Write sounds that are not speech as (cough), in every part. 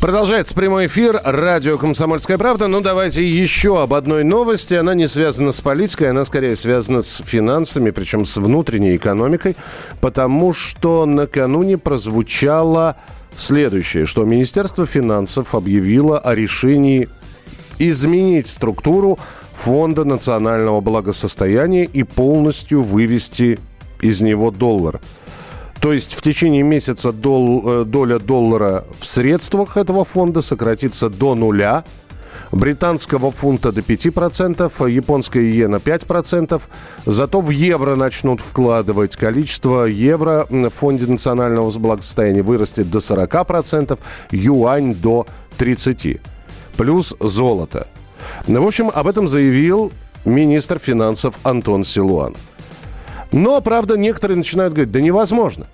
Продолжается прямой эфир. Радио «Комсомольская правда». Ну, давайте еще об одной новости. Она не связана с политикой, она скорее связана с финансами, причем с внутренней экономикой, потому что накануне прозвучало следующее, что Министерство финансов объявило о решении изменить структуру Фонда национального благосостояния и полностью вывести из него доллар – то есть в течение месяца дол, э, доля доллара в средствах этого фонда сократится до нуля. Британского фунта до 5%, японская иена 5%. Зато в евро начнут вкладывать. Количество евро в фонде национального благосостояния вырастет до 40%, юань до 30%. Плюс золото. Ну, в общем, об этом заявил министр финансов Антон Силуан. Но, правда, некоторые начинают говорить, да невозможно.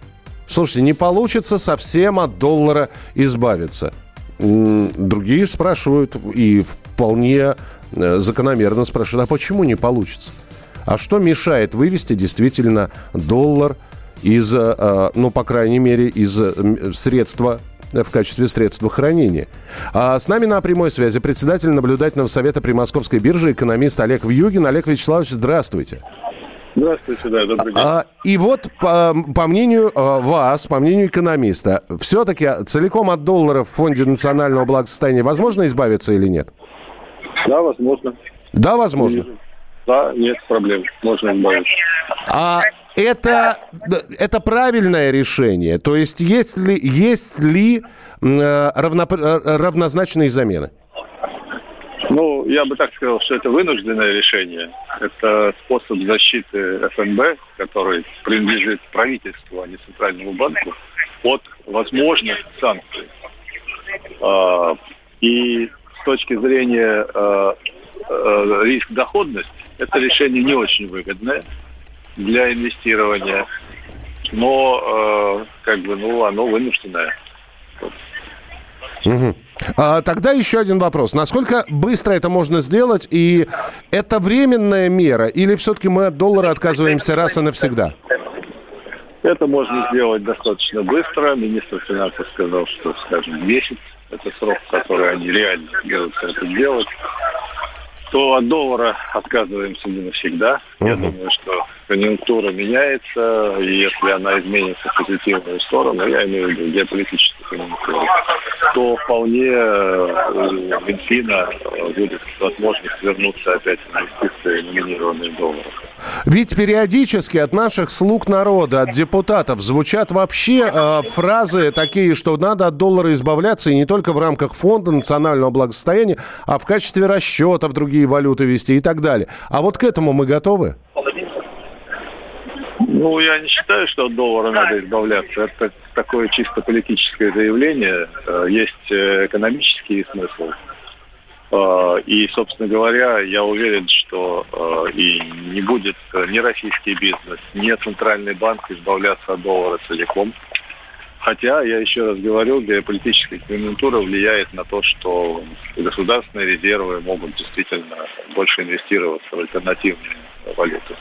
Слушайте, не получится совсем от доллара избавиться. Другие спрашивают и вполне э, закономерно спрашивают, а почему не получится? А что мешает вывести действительно доллар из, э, ну, по крайней мере, из средства в качестве средства хранения. А с нами на прямой связи председатель наблюдательного совета при Московской бирже, экономист Олег Вьюгин. Олег Вячеславович, здравствуйте. Здравствуйте, да, добрый день. А, и вот, по, по мнению а, вас, по мнению экономиста, все-таки целиком от доллара в Фонде национального благосостояния возможно избавиться или нет? Да, возможно. Да, возможно? Да, нет проблем, можно избавиться. А это, это правильное решение? То есть есть ли, есть ли э, равно, э, равнозначные замены? Ну, я бы так сказал, что это вынужденное решение. Это способ защиты ФНБ, который принадлежит правительству, а не Центральному банку, от возможных санкций. А, и с точки зрения а, а, риск-доходность, это решение не очень выгодное для инвестирования, но как бы, ну, оно вынужденное. Угу. А, тогда еще один вопрос. Насколько быстро это можно сделать? И это временная мера? Или все-таки мы от доллара отказываемся раз и навсегда? Это можно сделать достаточно быстро. Министр финансов сказал, что, скажем, месяц – это срок, который они реально берутся это делать то от доллара отказываемся не навсегда. Угу. Я думаю, что конъюнктура меняется, и если она изменится в позитивную сторону, я имею в виду геополитическую конъюнктуру, то вполне э, у Минфина э, будет возможность вернуться опять в инвестиции, номинированные долларов. Ведь периодически от наших слуг народа, от депутатов звучат вообще э, фразы такие, что надо от доллара избавляться и не только в рамках фонда национального благосостояния, а в качестве расчета в другие валюты вести и так далее. А вот к этому мы готовы? Ну, я не считаю, что от доллара надо избавляться. Это такое чисто политическое заявление. Э, есть э, экономический смысл. Э, и, собственно говоря, я уверен, что и не будет ни российский бизнес, ни центральный банк избавляться от доллара целиком. Хотя, я еще раз говорю, геополитическая конъюнктура влияет на то, что государственные резервы могут действительно больше инвестироваться в альтернативные валюты.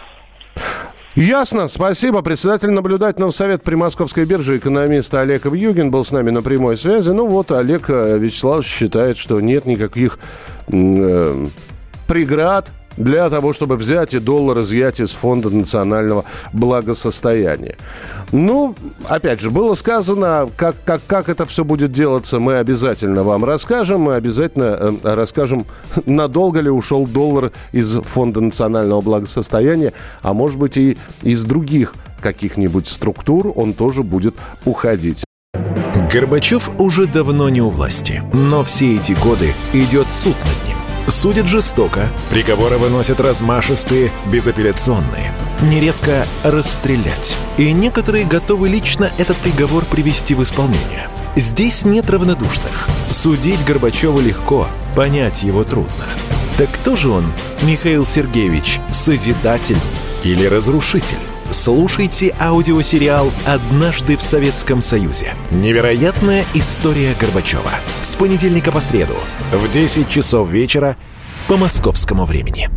Ясно, спасибо. Председатель наблюдательного совета при Московской бирже, экономист Олег Вьюгин был с нами на прямой связи. Ну вот, Олег э, Вячеславович считает, что нет никаких э, преград для того, чтобы взять и доллар изъять из Фонда национального благосостояния. Ну, опять же, было сказано, как, как, как это все будет делаться, мы обязательно вам расскажем. Мы обязательно э, расскажем, (laughs) надолго ли ушел доллар из Фонда национального благосостояния, а может быть и из других каких-нибудь структур он тоже будет уходить. Горбачев уже давно не у власти, но все эти годы идет суд над ним Судят жестоко, приговоры выносят размашистые, безапелляционные. Нередко расстрелять. И некоторые готовы лично этот приговор привести в исполнение. Здесь нет равнодушных. Судить Горбачева легко, понять его трудно. Так кто же он, Михаил Сергеевич, Созидатель или разрушитель? Слушайте аудиосериал «Однажды в Советском Союзе». Невероятная история Горбачева. С понедельника по среду в 10 часов вечера по московскому времени.